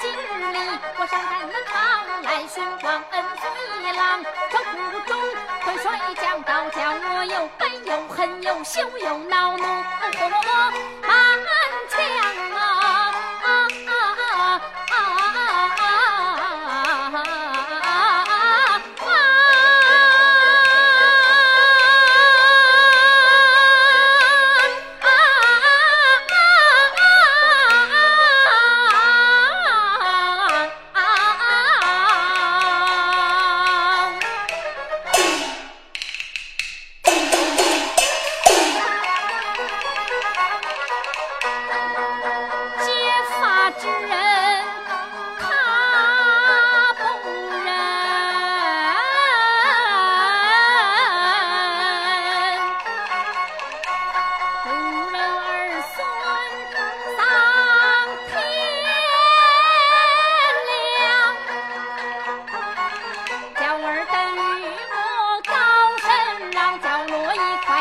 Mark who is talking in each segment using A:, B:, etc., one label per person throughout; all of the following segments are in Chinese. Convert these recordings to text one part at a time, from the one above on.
A: 今日里我上战趟来寻皇恩飞一郎这腹中会摔将跤倒叫我又悲又恨又羞又恼怒。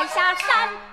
A: 下山。